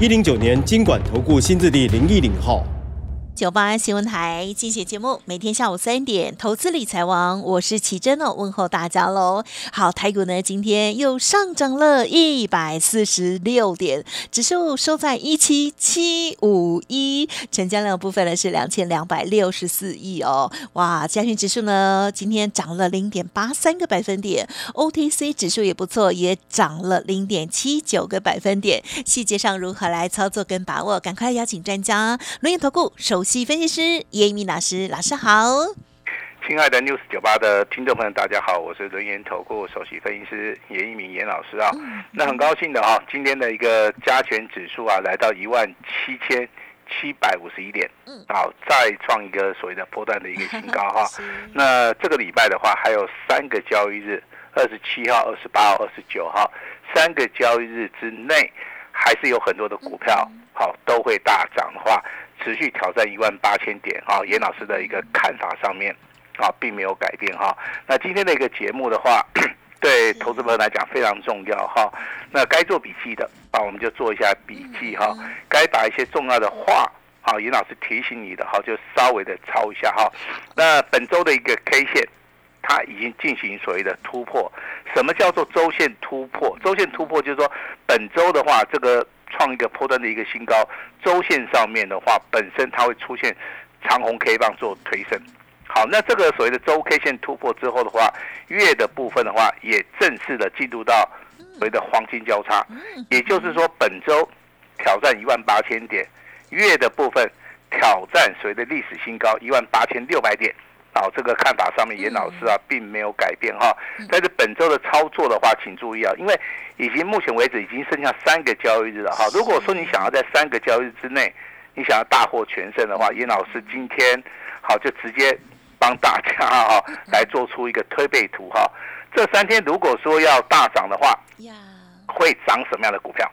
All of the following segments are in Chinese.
一零九年金管投顾新字第零一零号。九八新闻台精选节目，每天下午三点，投资理财王，我是奇珍哦，问候大家喽。好，台股呢今天又上涨了一百四十六点，指数收在一七七五一，成交量部分呢是两千两百六十四亿哦。哇，加权指数呢今天涨了零点八三个百分点，OTC 指数也不错，也涨了零点七九个百分点。细节上如何来操作跟把握？赶快邀请专家，轮研投顾首。析分析师叶一鸣老师，老师好！亲爱的 News 九八的听众朋友，大家好，我是轮研投顾首席分析师严一鸣严老师啊。那很高兴的啊，今天的一个加权指数啊，来到一万七千七百五十一点，嗯，好，再创一个所谓的波段的一个新高哈。那这个礼拜的话，还有三个交易日，二十七号、二十八号、二十九号，三个交易日之内，还是有很多的股票好都会大涨的话。持续挑战一万八千点啊，严老师的一个看法上面啊，并没有改变哈。那今天的一个节目的话，对投资朋友来讲非常重要哈。那该做笔记的啊，我们就做一下笔记哈。该把一些重要的话啊，严老师提醒你的哈，就稍微的抄一下哈。那本周的一个 K 线，它已经进行所谓的突破。什么叫做周线突破？周线突破就是说本周的话，这个。创一个破端的一个新高，周线上面的话，本身它会出现长红 K 棒做推升。好，那这个所谓的周 K 线突破之后的话，月的部分的话，也正式的进入到所谓的黄金交叉，也就是说本周挑战一万八千点，月的部分挑战所谓的历史新高一万八千六百点。好，这个看法上面，严老师啊，并没有改变哈。但是本周的操作的话，请注意啊，因为已经目前为止已经剩下三个交易日了哈。如果说你想要在三个交易日之内，你想要大获全胜的话，严老师今天好就直接帮大家哈来做出一个推背图哈。这三天如果说要大涨的话，会涨什么样的股票？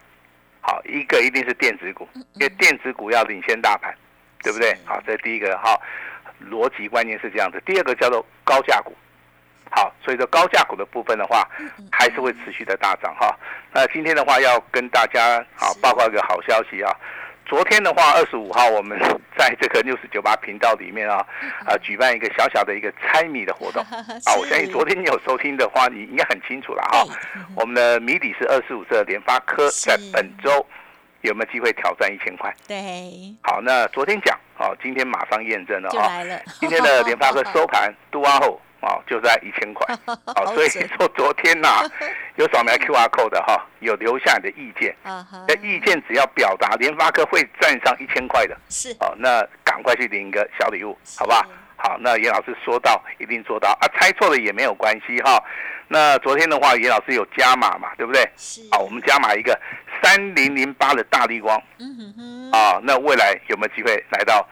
好，一个一定是电子股，因为电子股要领先大盘，对不对？好，这是第一个哈。逻辑观念是这样子，第二个叫做高价股，好，所以说高价股的部分的话，还是会持续的大涨哈。那今天的话要跟大家好报告一个好消息啊，昨天的话二十五号我们 在这个六十九八频道里面啊，啊举办一个小小的一个猜谜的活动。啊，我相信昨天你有收听的话，你应该很清楚了哈。我们的谜底是二十五色联发科在本周。有没有机会挑战一千块？对，好，那昨天讲，哦，今天马上验证了哈。今天的联发科收盘度啊后，哦，就在一千块。好，所以说昨天呐，有扫描 Q R code 的哈，有留下你的意见。啊那意见只要表达联发科会站上一千块的，是。哦，那赶快去领一个小礼物，好吧？好，那严老师说到一定做到啊，猜错了也没有关系哈。那昨天的话，严老师有加码嘛，对不对？是。好，我们加码一个三零零八的大力光。嗯哼哼。啊，那未来有没有机会来到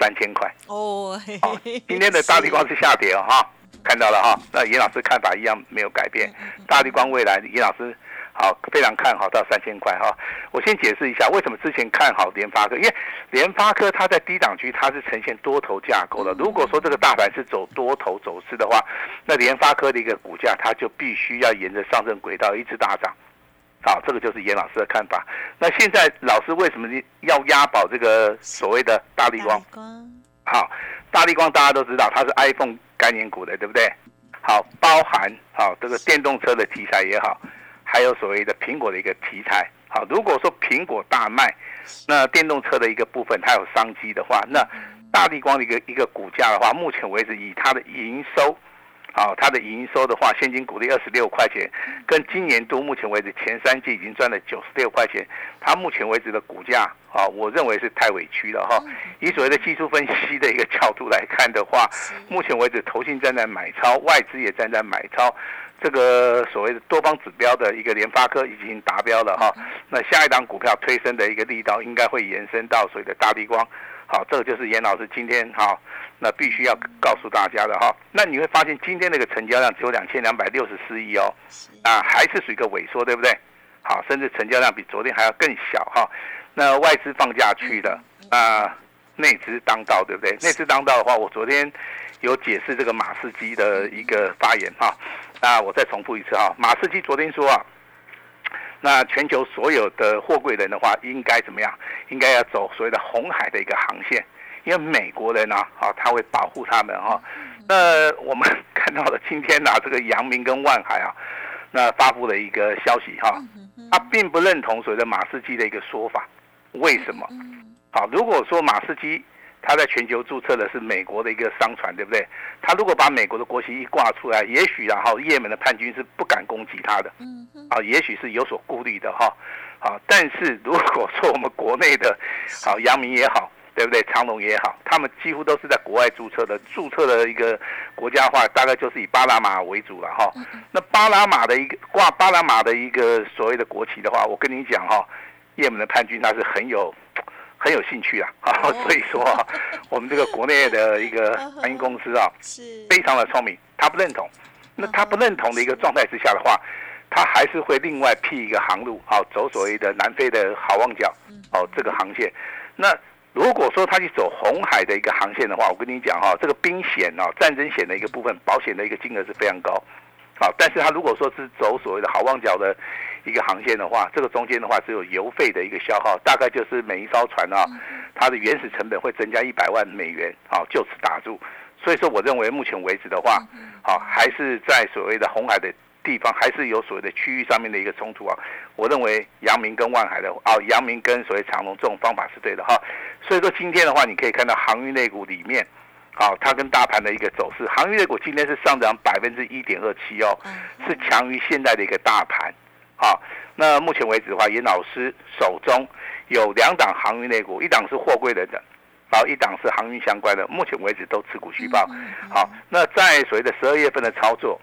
三千块？哦。好，今天的大力光是下跌哦，哈，看到了哈。那严老师看法一样没有改变，大力光未来严老师。好，非常看好到三千块哈。我先解释一下为什么之前看好联发科，因为联发科它在低档区它是呈现多头架构的。如果说这个大盘是走多头走势的话，那联发科的一个股价它就必须要沿着上升轨道一直大涨。好，这个就是严老师的看法。那现在老师为什么要押宝这个所谓的大力光？好，大力光大家都知道它是 iPhone 概念股的，对不对？好，包含好这个电动车的题材也好。还有所谓的苹果的一个题材，好，如果说苹果大卖，那电动车的一个部分它有商机的话，那大力光的一个一个股价的话，目前为止以它的营收。好，它的营收的话，现金股利二十六块钱，跟今年度目前为止前三季已经赚了九十六块钱。它目前为止的股价，啊，我认为是太委屈了哈。以所谓的技术分析的一个角度来看的话，目前为止投信站在买超，外资也站在买超，这个所谓的多方指标的一个联发科已经达标了哈，那下一档股票推升的一个力道应该会延伸到所谓的大地光，好，这个就是严老师今天哈，那必须要告诉大家的哈。那你会发现今天那个成交量只有两千两百六十四亿哦，啊，还是属于一个萎缩，对不对？好，甚至成交量比昨天还要更小哈。那外资放假去的啊，内资当道，对不对？内资当道的话，我昨天有解释这个马士基的一个发言哈。那我再重复一次哈，马士基昨天说啊，那全球所有的货柜人的话，应该怎么样？应该要走所谓的红海的一个航线，因为美国人呢，啊，他会保护他们哈。那我们看到了今天呢，这个阳明跟万海啊，那发布了一个消息哈。他并不认同所谓的马士基的一个说法，为什么？好，如果说马士基他在全球注册的是美国的一个商船，对不对？他如果把美国的国旗一挂出来，也许然后也门的叛军是不敢攻击他的，啊，也许是有所顾虑的哈。好，但是如果说我们国内的，好阳明也好。对不对？长隆也好，他们几乎都是在国外注册的，注册的一个国家化，大概就是以巴拿马为主了哈。那巴拿马的一个挂巴拿马的一个所谓的国旗的话，我跟你讲哈，也门的叛军他是很有很有兴趣啊，所以说我们这个国内的一个航运公司啊，是非常的聪明，他不认同。那他不认同的一个状态之下的话，他还是会另外辟一个航路，好走所谓的南非的好望角，哦这个航线，那。如果说他去走红海的一个航线的话，我跟你讲哈，这个兵险啊、战争险的一个部分，保险的一个金额是非常高，好，但是他如果说是走所谓的好望角的一个航线的话，这个中间的话只有油费的一个消耗，大概就是每一艘船啊，它的原始成本会增加一百万美元，好，就此打住。所以说，我认为目前为止的话，好，还是在所谓的红海的。地方还是有所谓的区域上面的一个冲突啊，我认为阳明跟万海的啊，阳明跟所谓长隆这种方法是对的哈，所以说今天的话，你可以看到航运类股里面，啊，它跟大盘的一个走势，航运类股今天是上涨百分之一点二七哦，是强于现在的一个大盘，好，那目前为止的话，严老师手中有两档航运类股，一档是货柜的，然后一档是航运相关的，目前为止都持股续报，好，那在所谓的十二月份的操作。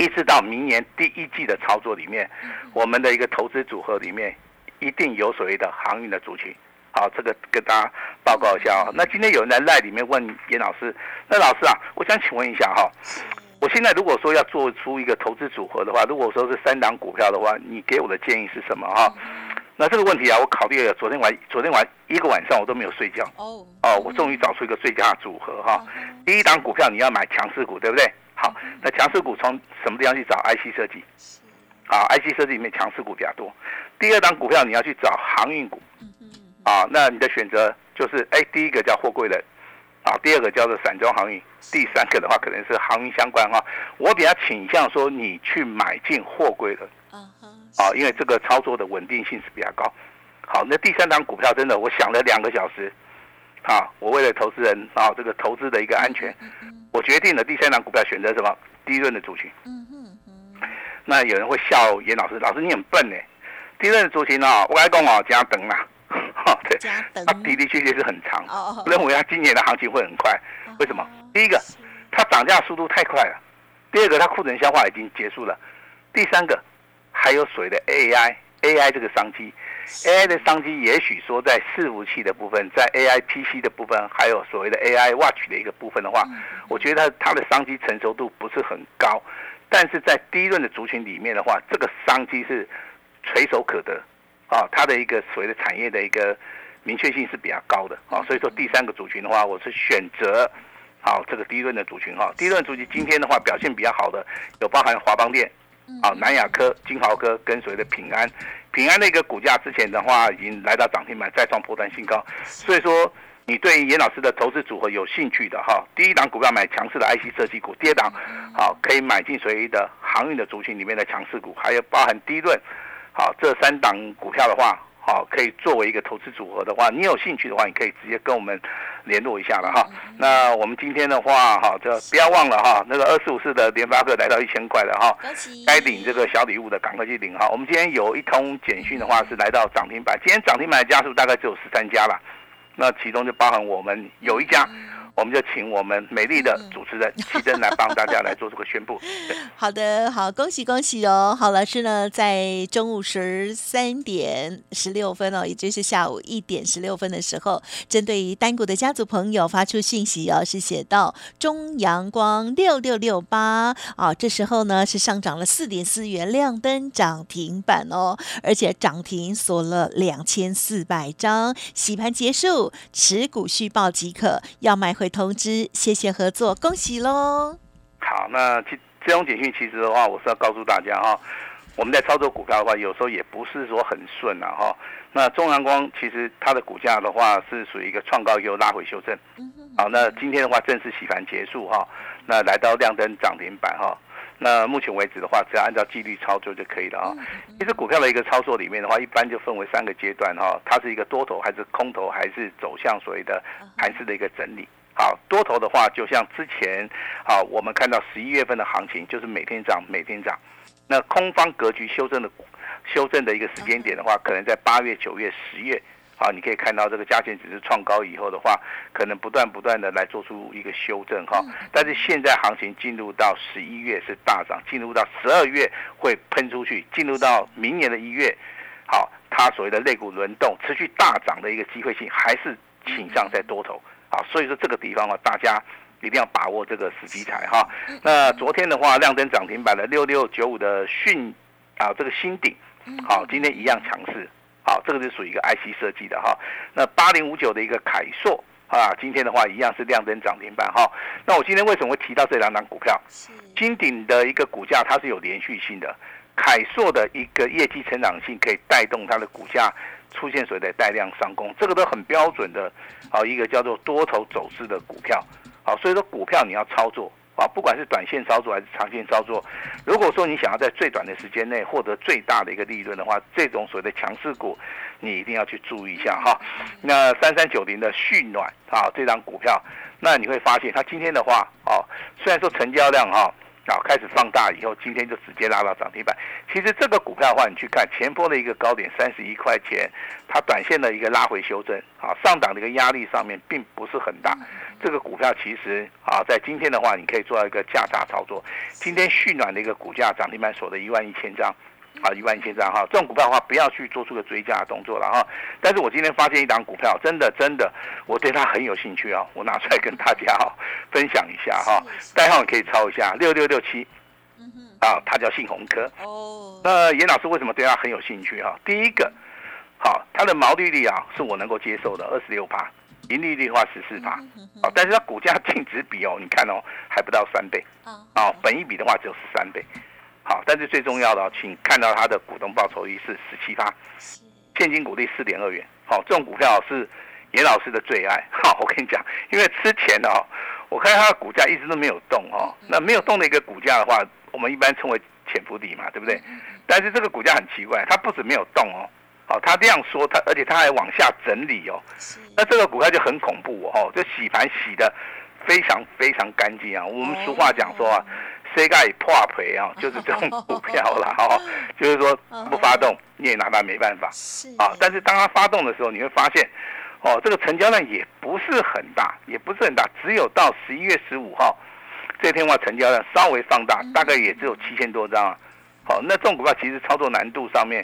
一直到明年第一季的操作里面，我们的一个投资组合里面一定有所谓的航运的族群。好，这个跟大家报告一下啊。那今天有人在赖里面问严老师，那老师啊，我想请问一下哈，我现在如果说要做出一个投资组合的话，如果说是三档股票的话，你给我的建议是什么哈？那这个问题啊，我考虑了昨天晚昨天晚一个晚上我都没有睡觉。哦哦，我终于找出一个最佳组合哈。第一档股票你要买强势股，对不对？好，那强势股从什么地方去找？IC 设计，啊，IC 设计里面强势股比较多。第二档股票你要去找航运股，啊，那你的选择就是，哎，第一个叫货柜人，啊，第二个叫做散装航运，第三个的话可能是航运相关哈。我比较倾向说你去买进货柜人，啊，因为这个操作的稳定性是比较高。好，那第三档股票真的，我想了两个小时。啊，我为了投资人啊，这个投资的一个安全，我决定了第三档股票选择什么低润的族群。嗯嗯嗯。那有人会笑严老师，老师你很笨呢。低润的族群啊，我来讲哦，加等啦。哈，对，它的的确确是很长。哦认为它今年的行情会很快，为什么？第一个，它涨价速度太快了；第二个，它库存消化已经结束了；第三个，还有所谓的 AI，AI 这个商机。AI 的商机，也许说在伺服器的部分，在 AI PC 的部分，还有所谓的 AI Watch 的一个部分的话，我觉得它的商机成熟度不是很高。但是在低润的族群里面的话，这个商机是垂手可得啊，它的一个所谓的产业的一个明确性是比较高的啊。所以说第三个族群的话，我是选择好这个第一轮的族群哈。第一轮族群今天的话表现比较好的，有包含华邦电。啊，南亚科、金豪科跟随的平安，平安的一个股价之前的话已经来到涨停板，再创破断新高。所以说，你对严老师的投资组合有兴趣的哈，第一档股票买强势的 IC 设计股，第二档好可以买进随意的航运的族群里面的强势股，还有包含低润，好这三档股票的话。好，可以作为一个投资组合的话，你有兴趣的话，你可以直接跟我们联络一下了哈。那我们今天的话，哈，这不要忘了哈，那个二四五四的联发科来到一千块了哈，该领这个小礼物的赶快去领哈。我们今天有一通简讯的话是来到涨停板，今天涨停板的家数大概只有十三家了，那其中就包含我们有一家。我们就请我们美丽的主持人齐珍来帮大家来做这个宣布。好的，好，恭喜恭喜哦！好，老师呢，在中午十三点十六分哦，也就是下午一点十六分的时候，针对于单股的家族朋友发出讯息哦，是写到中阳光六六六八啊，这时候呢是上涨了四点四元，亮灯涨停板哦，而且涨停锁了两千四百张，洗盘结束，持股续报即可，要买回通知，谢谢合作，恭喜喽！好，那其这种简讯其实的话，我是要告诉大家哈，我们在操作股票的话，有时候也不是说很顺啊哈。那中阳光其实它的股价的话是属于一个创高又拉回修正，好，那今天的话正式洗盘结束哈，那来到亮灯涨停板哈。那目前为止的话，只要按照纪律操作就可以了啊。其实股票的一个操作里面的话，一般就分为三个阶段哈，它是一个多头还是空头，还是走向所谓的盘势的一个整理。好，多头的话，就像之前，好，我们看到十一月份的行情，就是每天涨，每天涨。那空方格局修正的修正的一个时间点的话，可能在八月、九月、十月。好，你可以看到这个加权指数创高以后的话，可能不断不断的来做出一个修正哈。但是现在行情进入到十一月是大涨，进入到十二月会喷出去，进入到明年的一月，好，它所谓的肋骨轮动持续大涨的一个机会性还是倾向在多头。好，所以说这个地方啊，大家一定要把握这个时机才哈。那昨天的话，亮灯涨停板的六六九五的讯啊，这个新顶，好，今天一样强势。好，这个是属于一个 IC 设计的哈。那八零五九的一个凯硕啊，今天的话一样是亮灯涨停板哈。那我今天为什么会提到这两档股票？金鼎的一个股价它是有连续性的，凯硕的一个业绩成长性可以带动它的股价出现所谓的带量上攻，这个都很标准的啊，一个叫做多头走势的股票。好，所以说股票你要操作。啊，不管是短线操作还是长线操作，如果说你想要在最短的时间内获得最大的一个利润的话，这种所谓的强势股，你一定要去注意一下哈。那三三九零的蓄暖啊，这张股票，那你会发现它今天的话，哦，虽然说成交量哈。开始放大以后，今天就直接拉到涨停板。其实这个股票的话，你去看前波的一个高点三十一块钱，它短线的一个拉回修正，啊，上档的一个压力上面并不是很大。这个股票其实啊，在今天的话，你可以做到一个价差操作。今天蓄暖的一个股价涨停板锁的一万一千张。啊，一万一千张哈，这种股票的话，不要去做出个追加的动作了哈。但是我今天发现一档股票，真的真的，我对它很有兴趣啊，我拿出来跟大家哈 分享一下哈。代号你可以抄一下，六六六七，啊，它叫信鸿科。哦。那严老师为什么对它很有兴趣哈？第一个，好，它的毛利率啊是我能够接受的，二十六趴，盈利率的话十四趴，啊，但是它股价净值比哦，你看哦，还不到三倍，啊，本一比的话只有十三倍。好，但是最重要的，请看到它的股东报酬率是十七发，现金股利四点二元。好，这种股票是严老师的最爱。好，我跟你讲，因为之前哦，我看它的股价一直都没有动哦。那没有动的一个股价的话，我们一般称为潜伏底嘛，对不对？但是这个股价很奇怪，它不止没有动哦，好，它这样说，它而且它还往下整理哦。那这个股票就很恐怖哦，就洗盘洗的非常非常干净啊。我们俗话讲说啊。谁盖破赔啊？就是这种股票了哦，就是说不发动你也拿它没办法啊。但是当它发动的时候，你会发现哦，这个成交量也不是很大，也不是很大，只有到十一月十五号这天话成交量稍微放大，大概也只有七千多张啊。好，那这种股票其实操作难度上面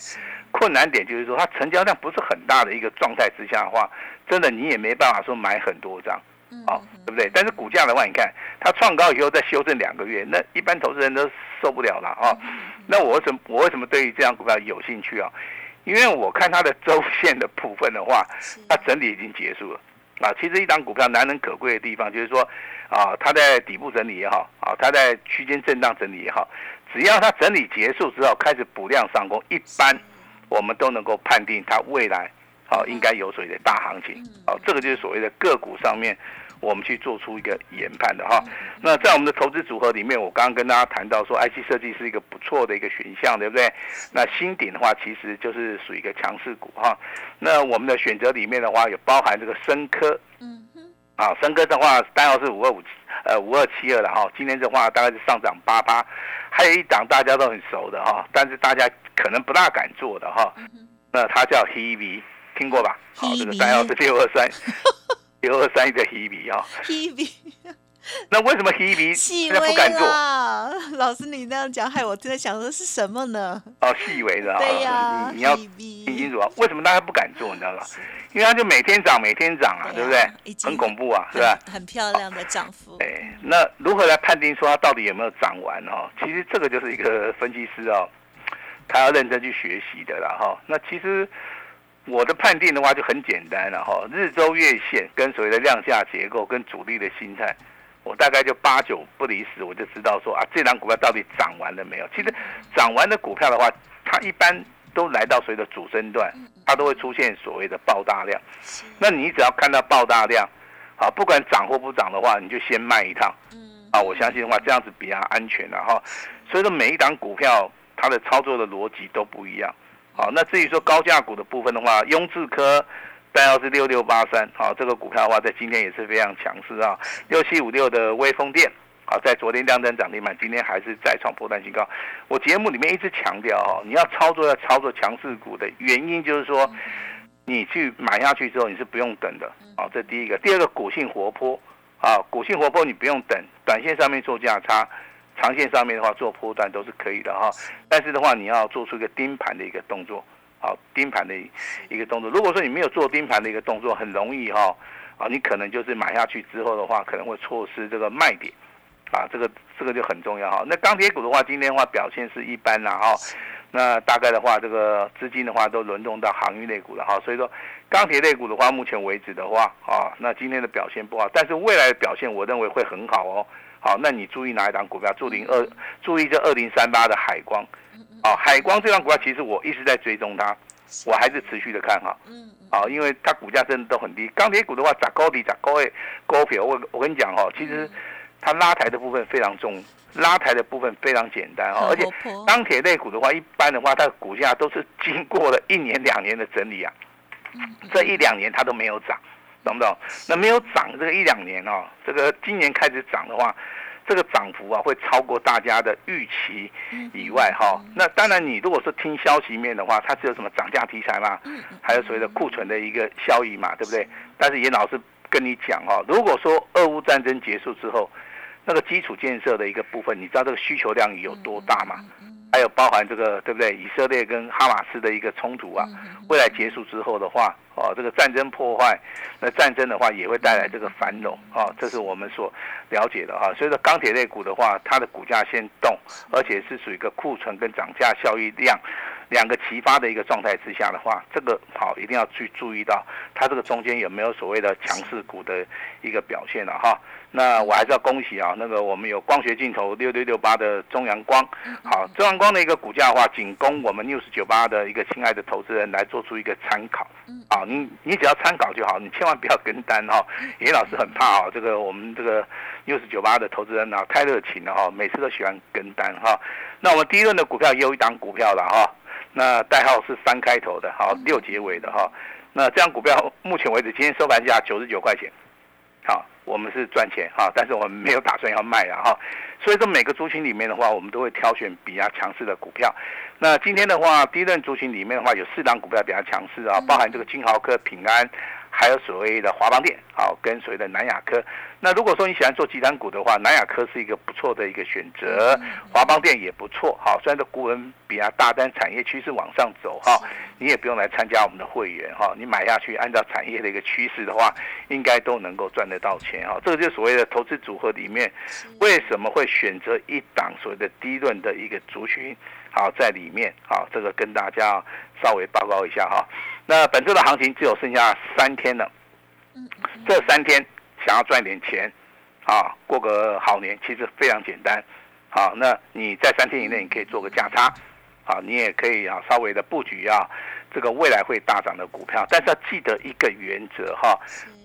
困难点就是说，它成交量不是很大的一个状态之下的话，真的你也没办法说买很多张。好，对不对？但是股价的话，你看它创高以后再修正两个月，那一般投资人都受不了了啊。那我为什么我为什么对于这张股票有兴趣啊？因为我看它的周线的部分的话，它整理已经结束了啊。其实一张股票难能可贵的地方就是说啊，它在底部整理也好啊，它在区间震荡整理也好，只要它整理结束之后开始补量上攻，一般我们都能够判定它未来。好，应该有所谓的大行情，好，这个就是所谓的个股上面，我们去做出一个研判的哈。那在我们的投资组合里面，我刚刚跟大家谈到说，IC 设计是一个不错的一个选项，对不对？那新鼎的话，其实就是属于一个强势股哈。那我们的选择里面的话，有包含这个深科，嗯哼，啊，深科的话单号是五二五七，呃，五二七二了哈。今天的话大概是上涨八八，还有一档大家都很熟的哈，但是大家可能不大敢做的哈，那它叫 HEV。听过吧？好，这个三幺是六二三，六二三一的 Hebe 啊，Hebe，那为什么 Hebe 现在不敢做？老师，你那样讲，害我真的想说是什么呢？哦，细微的啊，对呀你你要听清楚啊，为什么大家不敢做？你知道吗？因为它就每天涨，每天涨啊，对不对已？经很恐怖啊，是吧？很很漂亮的涨幅，哎，那如何来判定说它到底有没有涨完哦？其实这个就是一个分析师哦，他要认真去学习的啦哈。那其实我的判定的话就很简单了哈，日周月线跟所谓的量价结构跟主力的心态，我大概就八九不离十，我就知道说啊，这档股票到底涨完了没有？其实涨完的股票的话，它一般都来到所谓的主升段，它都会出现所谓的爆大量。那你只要看到爆大量，啊，不管涨或不涨的话，你就先卖一趟。啊，我相信的话，这样子比较安全的哈。所以说每一档股票它的操作的逻辑都不一样。好，那至于说高价股的部分的话，雍智科代号是六六八三，好，这个股票的话在今天也是非常强势啊。六七五六的微风电，好，在昨天亮灯涨停板，今天还是再创破断新高。我节目里面一直强调哦，你要操作要操作强势股的原因就是说，你去买下去之后你是不用等的，好，这第一个。第二个股性活泼，啊，股性活泼你不用等，短线上面做价差。长线上面的话做波段都是可以的哈，但是的话你要做出一个盯盘的一个动作，好盯盘的一个动作。如果说你没有做盯盘的一个动作，很容易哈，啊你可能就是买下去之后的话，可能会错失这个卖点，啊这个这个就很重要哈。那钢铁股的话，今天的话表现是一般啦哈，那大概的话这个资金的话都轮动到航运类股了哈，所以说钢铁类股的话，目前为止的话啊，那今天的表现不好，但是未来的表现我认为会很好哦。好，那你注意哪一档股票？注零二，注意这二零三八的海光。哦，海光这档股票其实我一直在追踪它，我还是持续的看哈。嗯。啊，因为它股价真的都很低。钢铁股的话，涨高低涨高位高票。我我跟你讲哦，其实它拉抬的部分非常重，拉抬的部分非常简单哦。而且钢铁类股的话，一般的话，它的股价都是经过了一年两年的整理啊。这一两年它都没有涨。懂不懂？那没有涨这个一两年哦，这个今年开始涨的话，这个涨幅啊会超过大家的预期以外哈。那当然，你如果是听消息面的话，它是有什么涨价题材嘛？还有所谓的库存的一个效益嘛，对不对？但是严老师跟你讲哦，如果说俄乌战争结束之后，那个基础建设的一个部分，你知道这个需求量有多大吗？还有包含这个对不对？以色列跟哈马斯的一个冲突啊，未来结束之后的话，哦，这个战争破坏，那战争的话也会带来这个繁荣啊，这是我们所了解的哈。所以说钢铁类股的话，它的股价先动，而且是属于一个库存跟涨价效益量两个齐发的一个状态之下的话，这个好一定要去注意到它这个中间有没有所谓的强势股的一个表现了哈。那我还是要恭喜啊，那个我们有光学镜头六六六八的中阳光，好，中阳光的一个股价的话，仅供我们六十九八的一个亲爱的投资人来做出一个参考。啊，你你只要参考就好，你千万不要跟单哈。严老师很怕啊，这个我们这个六十九八的投资人啊太热情了哈，每次都喜欢跟单哈。那我们第一轮的股票也有一档股票了哈，那代号是三开头的，好六结尾的哈。那这样股票目前为止今天收盘价九十九块钱，好。我们是赚钱哈，但是我们没有打算要卖了哈，所以说每个族群里面的话，我们都会挑选比较强势的股票。那今天的话，第一轮族群里面的话，有四档股票比较强势啊，包含这个金豪科、平安。还有所谓的华邦店，好，跟所谓的南亚科。那如果说你喜欢做集团股的话，南亚科是一个不错的一个选择，华邦电也不错，好，虽然这股文比较大，但产业趋势往上走，哈，你也不用来参加我们的会员，哈，你买下去，按照产业的一个趋势的话，应该都能够赚得到钱，哈，这个就是所谓的投资组合里面，为什么会选择一档所谓的低论的一个族群，好，在里面，好，这个跟大家稍微报告一下，哈。那本周的行情只有剩下三天了，这三天想要赚点钱，啊，过个好年其实非常简单，好，那你在三天以内你可以做个价差，好，你也可以啊稍微的布局啊这个未来会大涨的股票，但是要记得一个原则哈，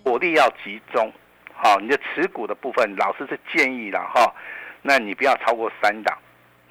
火力要集中，好，你的持股的部分老师是建议了哈，那你不要超过三档。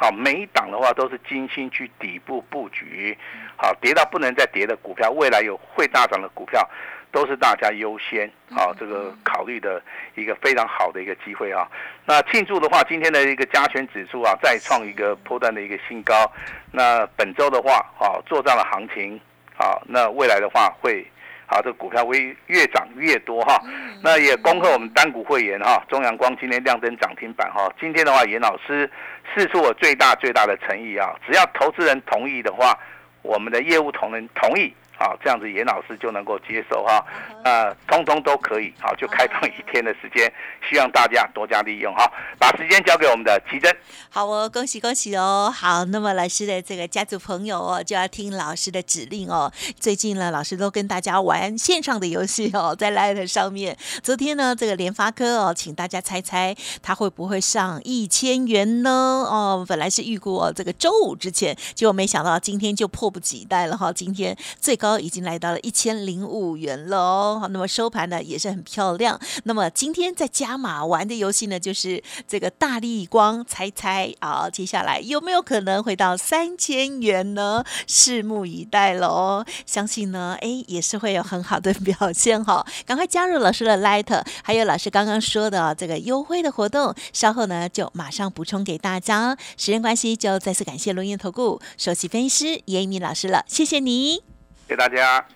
好，每一档的话都是精心去底部布局，好，跌到不能再跌的股票，未来有会大涨的股票，都是大家优先啊这个考虑的一个非常好的一个机会啊。那庆祝的话，今天的一个加权指数啊，再创一个破断的一个新高。那本周的话，啊，做账的行情，啊，那未来的话会。好，这股票会越涨越多哈。那也恭贺我们单股会员哈，中阳光今天亮灯涨停板哈。今天的话，严老师试出我最大最大的诚意啊，只要投资人同意的话，我们的业务同仁同意。好，这样子严老师就能够接受哈，呃，通通都可以，好，就开放一天的时间，希望大家多加利用哈，把时间交给我们的奇珍。好哦，恭喜恭喜哦！好，那么老师的这个家族朋友哦，就要听老师的指令哦。最近呢，老师都跟大家玩线上的游戏哦，在 Light 上面。昨天呢，这个联发科哦，请大家猜猜他会不会上一千元呢？哦，本来是预估哦，这个周五之前，结果没想到今天就迫不及待了哈，今天最高。已经来到了一千零五元了哦，那么收盘呢也是很漂亮。那么今天在加码玩的游戏呢，就是这个大力光猜猜啊，接下来有没有可能回到三千元呢？拭目以待喽。相信呢，哎，也是会有很好的表现哈。赶快加入老师的 Light，还有老师刚刚说的这个优惠的活动，稍后呢就马上补充给大家。时间关系，就再次感谢龙岩投顾首席分析师严一鸣老师了，谢谢你。给大家。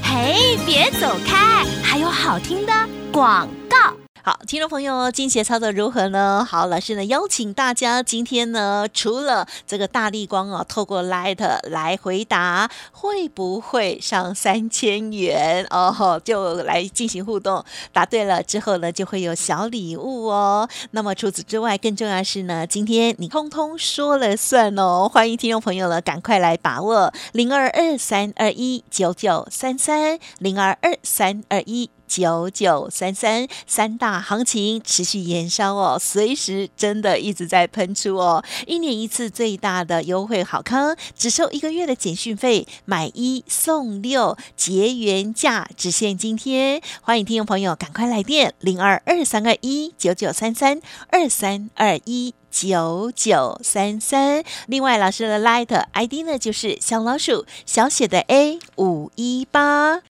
嘿，别走开，还有好听的广告。好，听众朋友，今天操作如何呢？好，老师呢邀请大家，今天呢除了这个大力光啊，透过 Light 来回答会不会上三千元哦，就来进行互动，答对了之后呢，就会有小礼物哦。那么除此之外，更重要是呢，今天你通通说了算哦。欢迎听众朋友呢，赶快来把握零二二三二一九九三三零二二三二一。九九三三三大行情持续延烧哦，随时真的一直在喷出哦。一年一次最大的优惠好康，只收一个月的简讯费，买一送六，结缘价只限今天。欢迎听众朋友赶快来电零二二三二一九九三三二三二一九九三三。另外，老师的 Light ID 呢，就是小老鼠小写的 A 五一八。